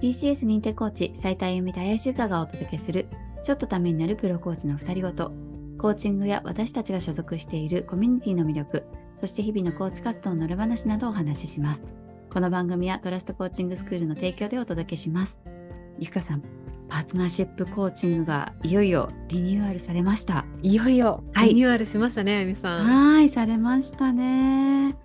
PCS 認定コーチ、斉田由美と林由香がお届けする、ちょっとためになるプロコーチの二人ごと、コーチングや私たちが所属しているコミュニティの魅力、そして日々のコーチ活動の裏話などをお話しします。この番組はトラストコーチングスクールの提供でお届けします。ゆかさん、パートナーシップコーチングがいよいよリニューアルされました。いよいよはいリニューアルしましたね、あゆみさん。はい、されましたね。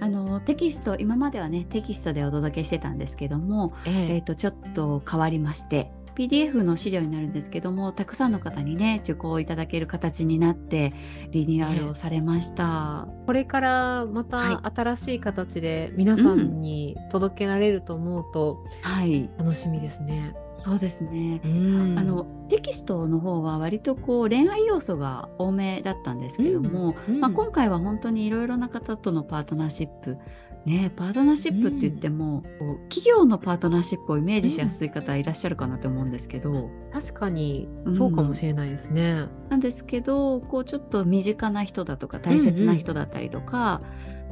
あのテキスト今まではねテキストでお届けしてたんですけども、ええ。ー、えとちょっと変わりまして PDF の資料になるんですけどもたくさんの方にね受講いただける形になってリニューアルをされました。これからまはた新しい形で皆さんに届けられると思うとはい、楽しみですね。そうですね。うん。あのテキストの方は割とこう恋愛要素が多めだったんですけども、うん。まあ、今回は本当にいろいろな方とのパートナーシップねパートナーシップって言っても、こう企業のパートナーシップをイメージしやすい方いらっしゃるかなと思うんですけど、確かにそうかもしれないですね。なんですけどこうちょっと身近な人だとか大切な人だったりとか、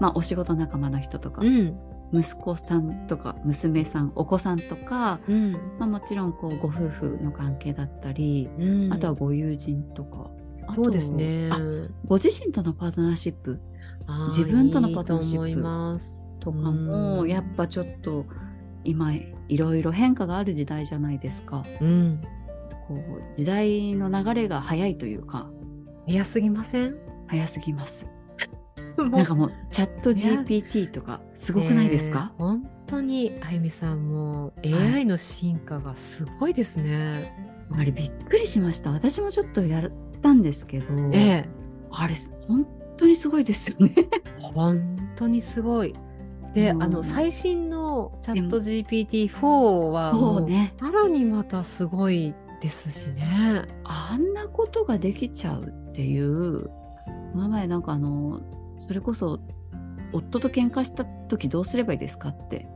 まあ、お仕事仲間の人とか、うん。息子さんとか娘さんお子さんとか、うん。まあ、もちろんこうご夫婦の関係だったり、うん。あとはご友人とか。そうですね。あご自身とのパートナーシップ自分とのパートナーシップとかもうんやっぱちょっと今いろいろ変化がある時代じゃないですか。うん。こう時代の流れが早いというか早すぎません？早すぎます。なんかもうチャット GPT とかすごくないですか、ねえ本当にあゆみさんもい AI の進化がすごいですね。あれびっくりしました。私もちょっとやったんですけど、ええ、あれ本当にすごいですよね。本当にすごい。で、うんあの最新のチャット GPT-4 はそもううね。さらにまたすごいですしね。あんなことができちゃうっていう、この前なんかあの、それこそ、夫と喧嘩した時どうすればいいですかって、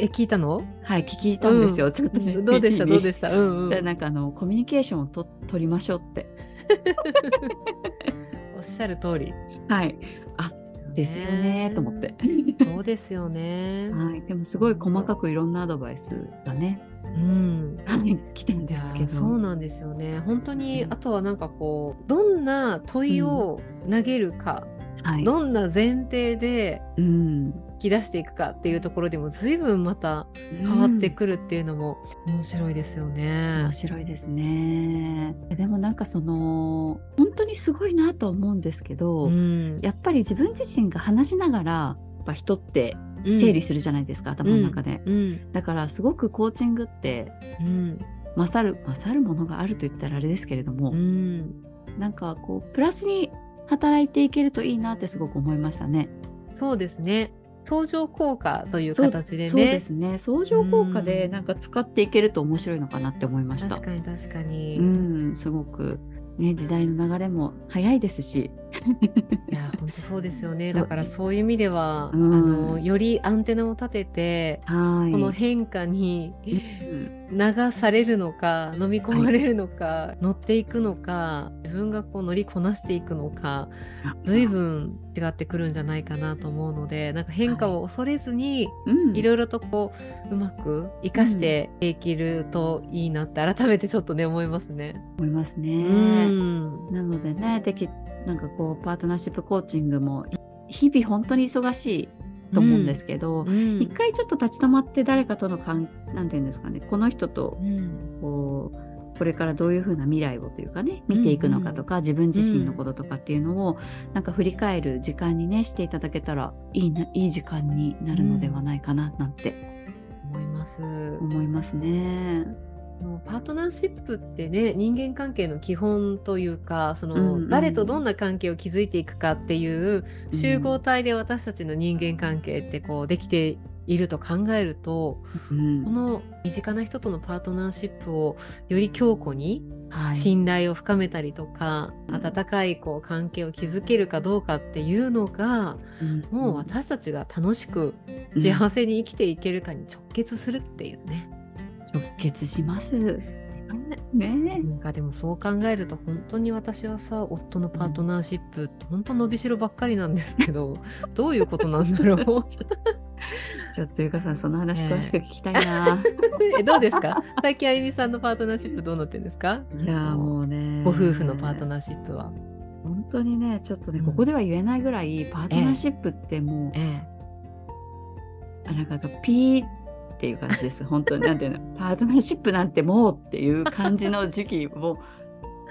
え聞いたの？はい、聞いたんですよ、うんちょっとどうでした？どうでしした？うんうん。でなんかあの、コミュニケーションをと取りましょうって。おっしゃる通り。はい。あ、ですよねと思って。そうですよね。はい、でもすごい細かくいろんなアドバイスがね、うん。はい来たんですけど。そうなんですよね。本当に、うんあとはなんかこうどんな問いを投げるか、はい。どんな前提でうん。引き出していくかっていうところでも随分また変わってくるっていうのも面白いですよね面。白いですね。でもなんかその本当にすごいなと思うんですけど、うんやっぱり自分自身が話しながらやっぱ人って整理するじゃないですか、頭の中で。うんだからすごくコーチングってうん勝る勝るものがあると言ったらあれですけれども、うんなんかこうプラスに働いていけるといいなってすごく思いましたね。そうですね。相乗効果という形でね。そうですね。相乗効果でうんなんか使っていけると面白いのかなって思いました確。かに確かに。うん、すごくね時代の流れも早いですし、いや本当そうですよね。だからそういう意味では、うんあのよりアンテナを立てて、はい。この変化にうん流されるのか飲み込まれるのか、乗っていくのか自分がこう乗りこなしていくのか随分違ってくるんじゃないかなと思うのでなんか変化を恐れずに、うん、いろいろとこううまく生かしてできるといいなって改めてちょっとね思いますね。思いますね。うんなのでね、できなんかこうパートナーシップコーチングも日々本当に忙しいと思うんですけど、うん。一回ちょっと立ち止まって誰かとの関なんていうんですかね、この人とうん。こうこれからどういうふうな未来をというかね見ていくのかとか、自分自身のこととかっていうのを、なんか振り返る時間にねしていただけたらいいないい時間になるのではないかななんて思います。思いますね。パートナーシップってね人間関係の基本というかその、うんうん誰とどんな関係を築いていくかっていう集合体で私たちの人間関係ってこうできていると考えるとうん。この身近な人とのパートナーシップをより強固にはい。信頼を深めたりとか、うん。温かいこう関係を築けるかどうかっていうのがうん。もう私たちが楽しく幸せに生きていけるかに直結するっていうね。直結します。ねなんかでもそう考えると本当に私はさ夫のパートナーシップって本当伸びしろばっかりなんですけど どういうことなんだろう？ちょっとゆかさんその話詳しく聞きたいな。えどうですか？最近あゆみさんのパートナーシップどうなってるんですか？いやーもうね。ご夫婦のパートナーシップは。本当にねちょっとね、うんここでは言えないぐらいパートナーシップってもう、えあなんかそうピーっていう感じです本当になんていうのパートナーシップなんてもうっていう感じの時期も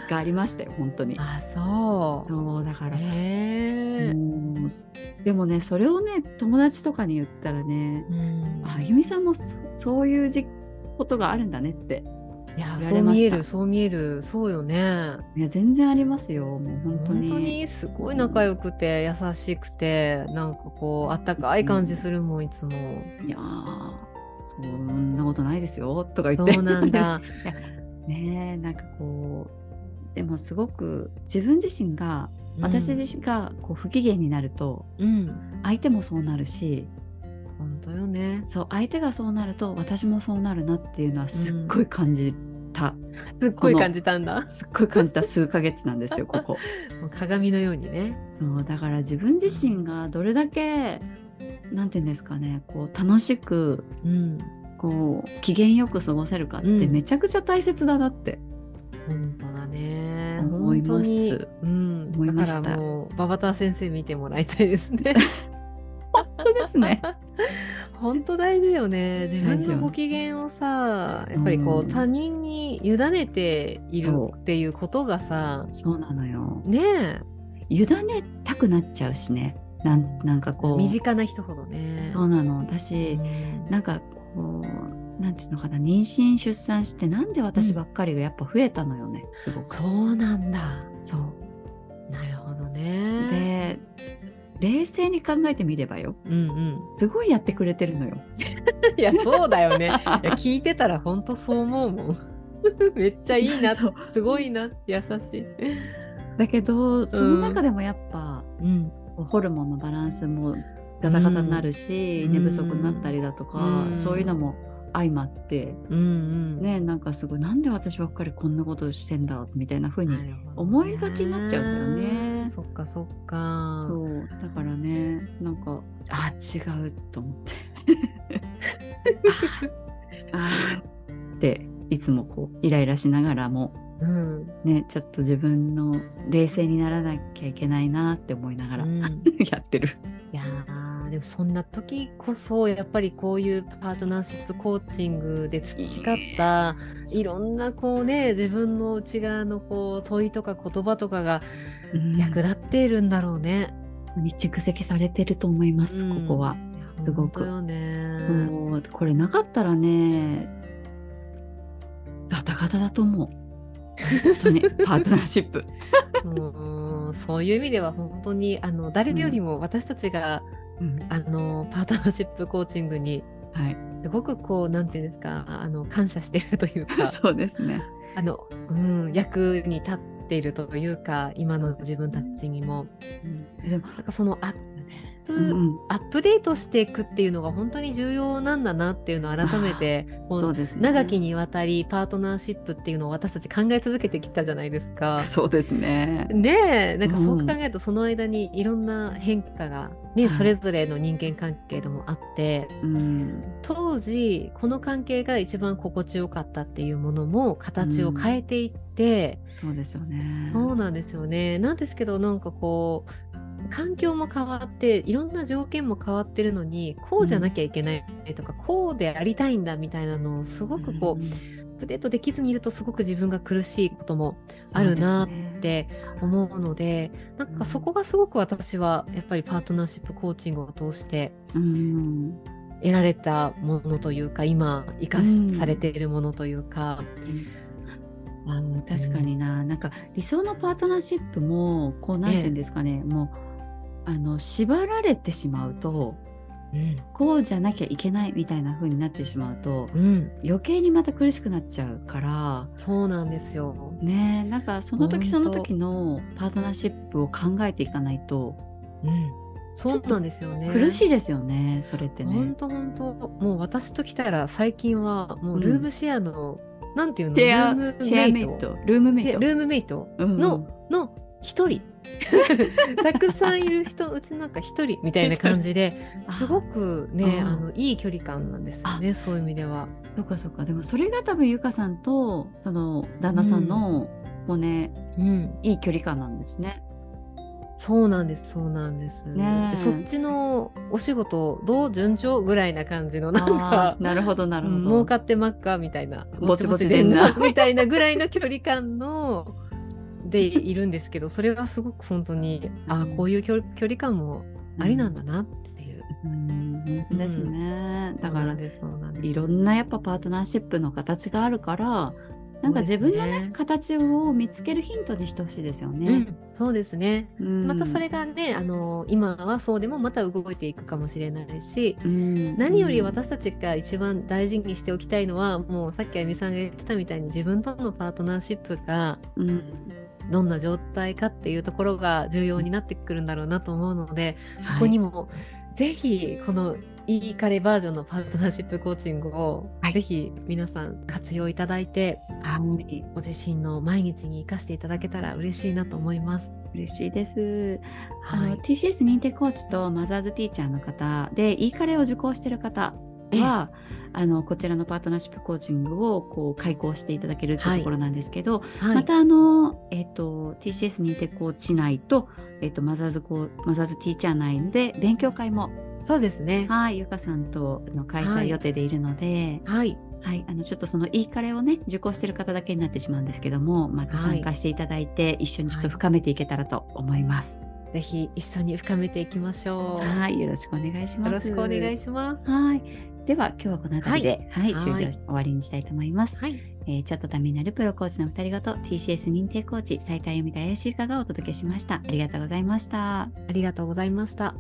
がありましたよ本当にえ。あそう。そうだから、へえ。もうでもねそれをね友達とかに言ったらねうんあゆみさんもそそういうじことがあるんだねっていやそう見えるそう見えるそうよね。いや全然ありますよもう本当に本当にすごい仲良くて優しくてなんかこうあったかい感じするもんいつも。いやーそんなことないですよとか言ってそうなんだ。ねえなんかこうでもすごく自分自身が私自身がこう不機嫌になるとうん。相手もそうなるし本当よね。そう相手がそうなると私もそうなるなっていうのはすっごい感じた、すっごい感じたんだ。すっごい感じた数ヶ月なんですよここ。もう鏡のようにね。そうだから自分自身がどれだけなんていうんですかねこう楽しくうん。こう機嫌よく過ごせるかってうんめちゃくちゃ大切だなって、本当だね。思いますうん。思いましただからもうババター先生見てもらいたいですね。本当ですね。本当大事よね自分のご機嫌をさやっぱりこう、うん他人に委ねているっていうことがさそうなのよ。ねえ委ねたくなっちゃうしね。なんなんかこう。身近な人ほどね。そうなの。だうし、ん。なんかこうなんていうのかな。妊娠出産してなんで私ばっかりがやっぱ増えたのよね、すごく。そうなんだ。そう。なるほどね。で冷静に考えてみればよ。うんうん。すごいやってくれてるのよ。いやそうだよね。いや聞いてたら本当そう思うもん。めっちゃいいな。すごいな。優しい。だけどその中でもやっぱ、うんホルモンのバランスもガタガタになるし、うん。寝不足になったりだとか、うん。そういうのも相まって、うんうん。ねなんかすごいなんで私ばっかりこんなことしてんだみたいな風に思いがちになっちゃうんだよね。そっかそっか。そうだからねなんかあ違うと思って。ああーっていつもこうイライラしながらもうんねちょっと自分の冷静にならなきゃいけないなって思いながら、うん やってる。いやーでもそんな時こそやっぱりこういうパートナーシップコーチングで培ったいろんなこうね自分の内側のこう問いとか言葉とかがうん役立っているんだろうね。に蓄積されてると思います、うんここは。すごくよね。そうこれなかったらねガタガタだと思う。本当にパートナーシップ。うんそういう意味では本当にあの誰よりも私たちが、うんあのパートナーシップコーチングにはい、すごくこうなんていうんですかあの感謝しているというか そうですね。あの、うん、役に立っているというか今の自分たちにもでも、なんかそのアップ、うんうんアップデートしていくっていうのが本当に重要なんだなっていうのを改めてこうそうですね。長きにわたりパートナーシップっていうのを私たち考え続けてきたじゃないですか。そうですね。ねえなんかそううん考えるとその間にいろんな変化が、ねはいそれぞれの人間関係でもあってうん、当時この関係が一番心地よかったっていうものも形を変えていって、そうですよね。そうなんですよねなんですけどなんかこう環境も変わっていろんな条件も変わってるのにこうじゃなきゃいけないとか、こうでありたいんだみたいなのをすごくこう、んアップデートできずにいるとすごく自分が苦しいこともあるなって思うのでなんかそこがすごく私はやっぱりパートナーシップコーチングを通してうん得られたものというか今生かうんされているものというか、あの確かにな、なんか理想のパートナーシップもこうなんていうんですかね、もうあの縛られてしまうとうん。こうじゃなきゃいけないみたいな風になってしまうとうん、余計にまた苦しくなっちゃうからそうなんですよ。ねなんかその時その時のパートナーシップを考えていかないとうん、そうなんですよね。苦しいですよねそれって本ね。当本当。もう私ときたら最近はもうルームシェアの、なんていうの？ルームメイト？ルームメイト。でルームメイト？うんうん。のの一人たくさんいる人うちなんか一人みたいな感じであ すごくねああのいい距離感なんですよねそういう意味では。そっかそっか。でもそれが多分ゆかさんとその旦那さんの、こうねうん、いい距離感なんですね。そうなんですそうなんです。ねえでそっちのお仕事どう順調ぐらいな感じのなんあかーなるほどなるほど。うん儲かってまっかみたいなぼちぼちでんなみたいなぐらいの距離感のでいるんですけどそれがすごく本当にあこういう距距離感もありなんだなっていう。うん本当ですね。だからそうなんですそうなんですいろんなやっぱパートナーシップの形があるからなんか自分のねね形を見つけるヒントにしてほしいですようね。ん、そうですね。うんまたそれがね、あの今はそうでもまた動いていくかもしれないし、うん何より私たちが一番大事にしておきたいのは、もうさっきあゆみさんが言ってたみたいに自分とのパートナーシップがうんどんな状態かっていうところが重要になってくるんだろうなと思うので、そこにもぜひこのいい彼バージョンのパートナーシップコーチングを、はいぜひ皆さん活用いただいてはいご自身の毎日に生かしていただけたら嬉しいなと思います。嬉しいです。あのはい、TCS 認定コーチとマザーズティーチャーの方で e カレーを受講している方はあのこちらのパートナーシップコーチングをこう開講していただけるっていうところなんですけど、はいまたあの、えっと TCS 認定コーチ内と,、えっとマザーズコーマザーズティーチャー内で勉強会もそうですね。はいゆかさんとの開催予定でいるので、はい。はい、あのちょっとその e カレーをね受講している方だけになってしまうんですけどもまた参加していただいて、一緒にちょっと深めていけたらと思います。ぜひ一緒に深めていきましょう。はい、よろしくお願いします。よろしくお願いします。はい。では今日はこの辺りで、はい、はい終了し終わりにしたいと思います。はい。えーちょっとためになるプロコーチの二人ごと TCS 認定コーチ斉田由美と怪しいかがお届けしました。ありがとうございました。ありがとうございました。